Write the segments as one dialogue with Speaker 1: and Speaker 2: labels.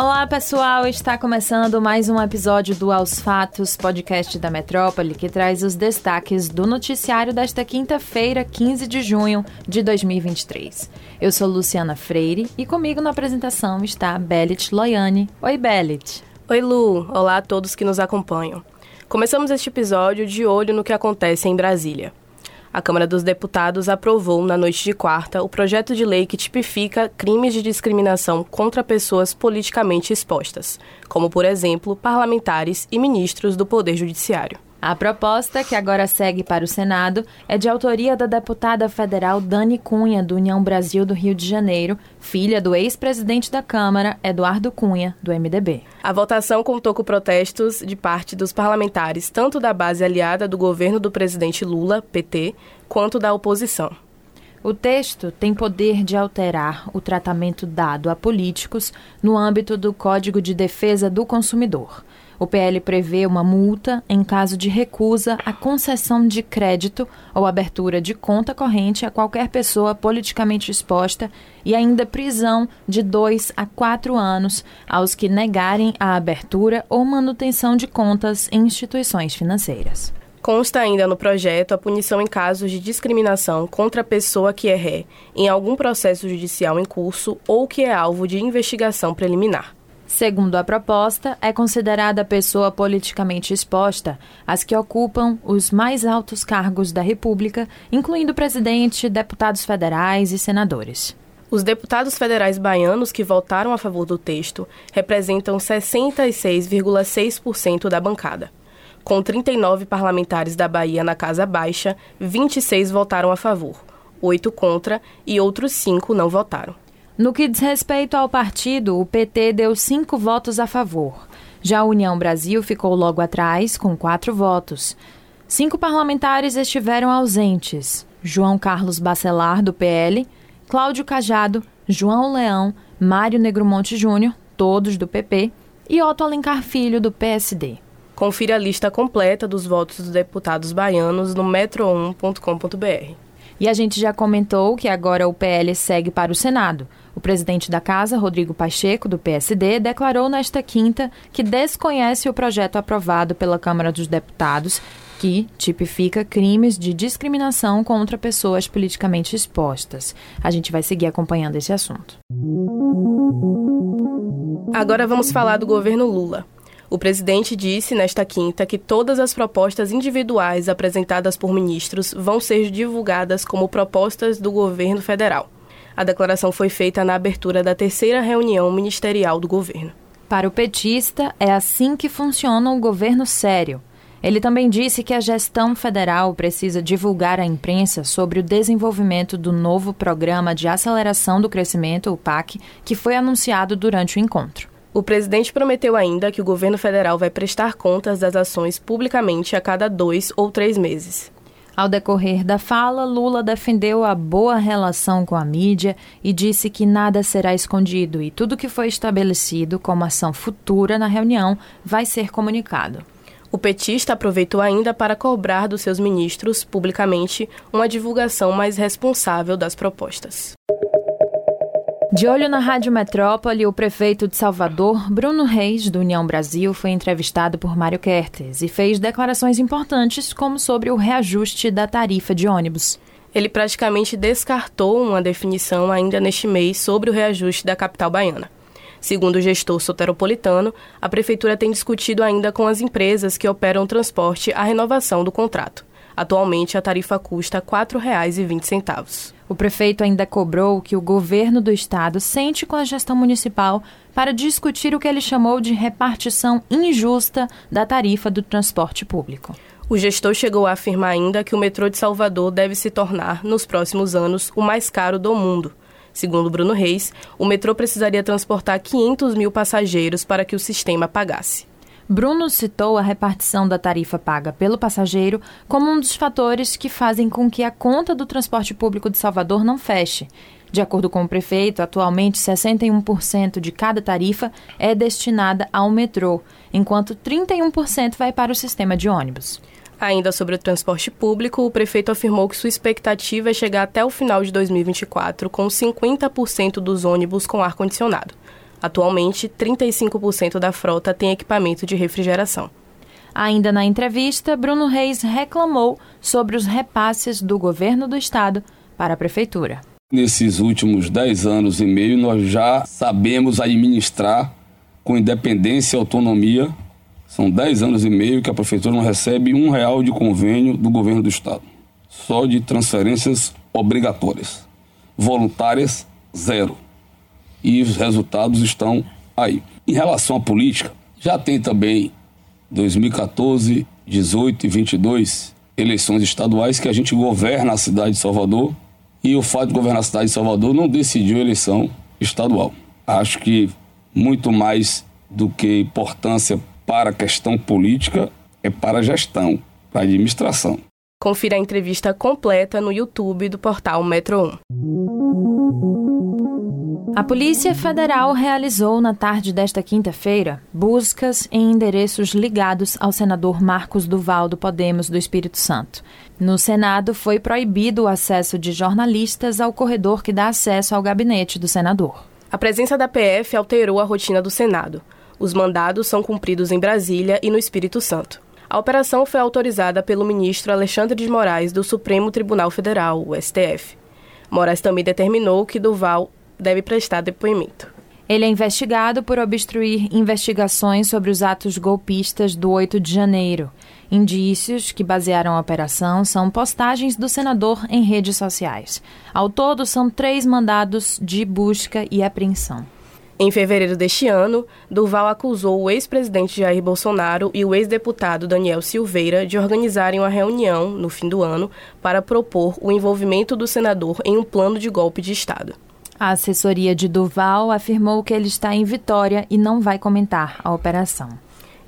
Speaker 1: Olá, pessoal! Está começando mais um episódio do Aos Fatos, podcast da Metrópole, que traz os destaques do noticiário desta quinta-feira, 15 de junho de 2023. Eu sou Luciana Freire e comigo na apresentação está Belit Loiane. Oi, Belit.
Speaker 2: Oi, Lu. Olá a todos que nos acompanham. Começamos este episódio de olho no que acontece em Brasília. A Câmara dos Deputados aprovou, na noite de quarta, o projeto de lei que tipifica crimes de discriminação contra pessoas politicamente expostas, como, por exemplo, parlamentares e ministros do Poder Judiciário.
Speaker 1: A proposta, que agora segue para o Senado, é de autoria da deputada federal Dani Cunha, do União Brasil do Rio de Janeiro, filha do ex-presidente da Câmara, Eduardo Cunha, do MDB.
Speaker 2: A votação contou com protestos de parte dos parlamentares, tanto da base aliada do governo do presidente Lula, PT, quanto da oposição.
Speaker 1: O texto tem poder de alterar o tratamento dado a políticos no âmbito do Código de Defesa do Consumidor. O PL prevê uma multa em caso de recusa à concessão de crédito ou abertura de conta corrente a qualquer pessoa politicamente exposta e ainda prisão de dois a quatro anos aos que negarem a abertura ou manutenção de contas em instituições financeiras.
Speaker 2: Consta ainda no projeto a punição em casos de discriminação contra a pessoa que é ré em algum processo judicial em curso ou que é alvo de investigação preliminar.
Speaker 1: Segundo a proposta, é considerada pessoa politicamente exposta as que ocupam os mais altos cargos da República, incluindo presidente, deputados federais e senadores.
Speaker 2: Os deputados federais baianos que votaram a favor do texto representam 66,6% da bancada. Com 39 parlamentares da Bahia na Casa Baixa, 26 votaram a favor, 8 contra e outros 5 não votaram.
Speaker 1: No que diz respeito ao partido, o PT deu cinco votos a favor. Já a União Brasil ficou logo atrás, com quatro votos. Cinco parlamentares estiveram ausentes: João Carlos Bacelar, do PL, Cláudio Cajado, João Leão, Mário Negromonte Júnior, todos do PP, e Otto Alencar Filho, do PSD.
Speaker 2: Confira a lista completa dos votos dos deputados baianos no metro1.com.br.
Speaker 1: E a gente já comentou que agora o PL segue para o Senado. O presidente da Casa, Rodrigo Pacheco, do PSD, declarou nesta quinta que desconhece o projeto aprovado pela Câmara dos Deputados que tipifica crimes de discriminação contra pessoas politicamente expostas. A gente vai seguir acompanhando esse assunto.
Speaker 2: Agora vamos falar do governo Lula. O presidente disse nesta quinta que todas as propostas individuais apresentadas por ministros vão ser divulgadas como propostas do governo federal. A declaração foi feita na abertura da terceira reunião ministerial do governo.
Speaker 1: Para o petista, é assim que funciona um governo sério. Ele também disse que a gestão federal precisa divulgar à imprensa sobre o desenvolvimento do novo Programa de Aceleração do Crescimento, o PAC, que foi anunciado durante o encontro.
Speaker 2: O presidente prometeu ainda que o governo federal vai prestar contas das ações publicamente a cada dois ou três meses.
Speaker 1: Ao decorrer da fala, Lula defendeu a boa relação com a mídia e disse que nada será escondido e tudo que foi estabelecido como ação futura na reunião vai ser comunicado.
Speaker 2: O petista aproveitou ainda para cobrar dos seus ministros, publicamente, uma divulgação mais responsável das propostas.
Speaker 1: De olho na Rádio Metrópole, o prefeito de Salvador, Bruno Reis, do União Brasil, foi entrevistado por Mário Kertes e fez declarações importantes, como sobre o reajuste da tarifa de ônibus.
Speaker 2: Ele praticamente descartou uma definição ainda neste mês sobre o reajuste da capital baiana. Segundo o gestor soteropolitano, a prefeitura tem discutido ainda com as empresas que operam transporte a renovação do contrato. Atualmente, a tarifa custa R$ 4,20.
Speaker 1: O prefeito ainda cobrou que o governo do estado sente com a gestão municipal para discutir o que ele chamou de repartição injusta da tarifa do transporte público.
Speaker 2: O gestor chegou a afirmar ainda que o metrô de Salvador deve se tornar, nos próximos anos, o mais caro do mundo. Segundo Bruno Reis, o metrô precisaria transportar 500 mil passageiros para que o sistema pagasse.
Speaker 1: Bruno citou a repartição da tarifa paga pelo passageiro como um dos fatores que fazem com que a conta do transporte público de Salvador não feche. De acordo com o prefeito, atualmente 61% de cada tarifa é destinada ao metrô, enquanto 31% vai para o sistema de ônibus.
Speaker 2: Ainda sobre o transporte público, o prefeito afirmou que sua expectativa é chegar até o final de 2024 com 50% dos ônibus com ar-condicionado. Atualmente, 35% da frota tem equipamento de refrigeração.
Speaker 1: Ainda na entrevista, Bruno Reis reclamou sobre os repasses do governo do estado para a prefeitura.
Speaker 3: Nesses últimos 10 anos e meio, nós já sabemos administrar com independência e autonomia. São 10 anos e meio que a prefeitura não recebe um real de convênio do governo do estado. Só de transferências obrigatórias. Voluntárias, zero e os resultados estão aí. Em relação à política, já tem também 2014, 18 e 22 eleições estaduais que a gente governa a cidade de Salvador e o fato de governar a cidade de Salvador não decidiu a eleição estadual. Acho que muito mais do que importância para a questão política é para a gestão, para a administração.
Speaker 2: Confira a entrevista completa no YouTube do portal Metro
Speaker 1: 1. A Polícia Federal realizou na tarde desta quinta-feira buscas em endereços ligados ao senador Marcos Duval do Podemos do Espírito Santo. No Senado foi proibido o acesso de jornalistas ao corredor que dá acesso ao gabinete do senador.
Speaker 2: A presença da PF alterou a rotina do Senado. Os mandados são cumpridos em Brasília e no Espírito Santo. A operação foi autorizada pelo ministro Alexandre de Moraes do Supremo Tribunal Federal, o STF. Moraes também determinou que Duval deve prestar depoimento.
Speaker 1: Ele é investigado por obstruir investigações sobre os atos golpistas do 8 de janeiro. Indícios que basearam a operação são postagens do senador em redes sociais. Ao todo, são três mandados de busca e apreensão.
Speaker 2: Em fevereiro deste ano, Durval acusou o ex-presidente Jair Bolsonaro e o ex-deputado Daniel Silveira de organizarem uma reunião, no fim do ano, para propor o envolvimento do senador em um plano de golpe de Estado.
Speaker 1: A assessoria de Duval afirmou que ele está em Vitória e não vai comentar a operação.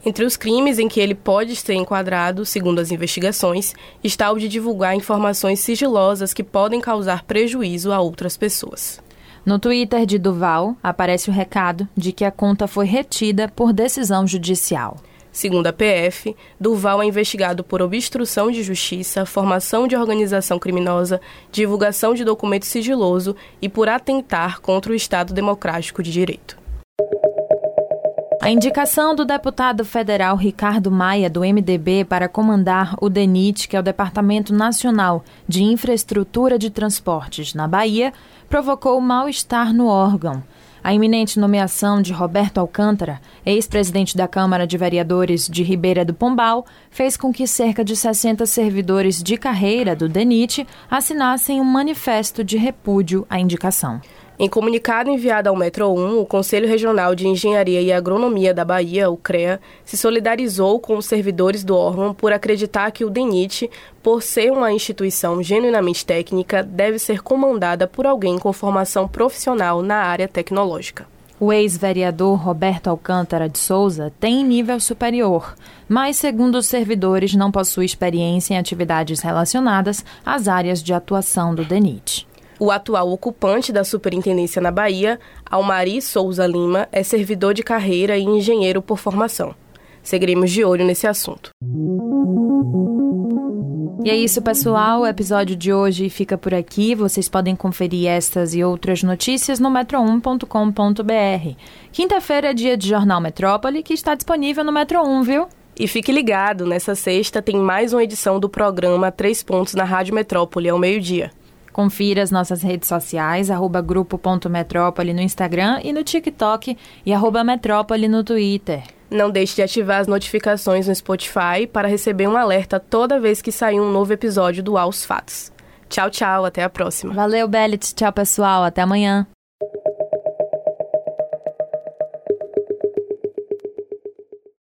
Speaker 2: Entre os crimes em que ele pode ser enquadrado, segundo as investigações, está o de divulgar informações sigilosas que podem causar prejuízo a outras pessoas.
Speaker 1: No Twitter de Duval, aparece o recado de que a conta foi retida por decisão judicial.
Speaker 2: Segundo a PF, Duval é investigado por obstrução de justiça, formação de organização criminosa, divulgação de documento sigiloso e por atentar contra o Estado Democrático de Direito.
Speaker 1: A indicação do deputado federal Ricardo Maia, do MDB, para comandar o DENIT, que é o Departamento Nacional de Infraestrutura de Transportes na Bahia, provocou mal-estar no órgão. A iminente nomeação de Roberto Alcântara, ex-presidente da Câmara de Vereadores de Ribeira do Pombal, fez com que cerca de 60 servidores de carreira do DENIT assinassem um manifesto de repúdio à indicação.
Speaker 2: Em comunicado enviado ao Metro 1, o Conselho Regional de Engenharia e Agronomia da Bahia, o CREA, se solidarizou com os servidores do órgão por acreditar que o DENIT, por ser uma instituição genuinamente técnica, deve ser comandada por alguém com formação profissional na área tecnológica.
Speaker 1: O ex-vereador Roberto Alcântara de Souza tem nível superior, mas, segundo os servidores, não possui experiência em atividades relacionadas às áreas de atuação do DENIT.
Speaker 2: O atual ocupante da superintendência na Bahia, Almari Souza Lima, é servidor de carreira e engenheiro por formação. Seguiremos de olho nesse assunto.
Speaker 1: E é isso, pessoal. O episódio de hoje fica por aqui. Vocês podem conferir estas e outras notícias no metro1.com.br. Quinta-feira é dia de Jornal Metrópole, que está disponível no Metro 1, viu?
Speaker 2: E fique ligado, nessa sexta tem mais uma edição do programa Três Pontos na Rádio Metrópole ao meio-dia.
Speaker 1: Confira as nossas redes sociais, arroba grupo.metrópole no Instagram e no TikTok e arroba metrópole no Twitter.
Speaker 2: Não deixe de ativar as notificações no Spotify para receber um alerta toda vez que sair um novo episódio do Aos Fatos. Tchau, tchau, até a próxima.
Speaker 1: Valeu, Bellet. Tchau, pessoal. Até amanhã.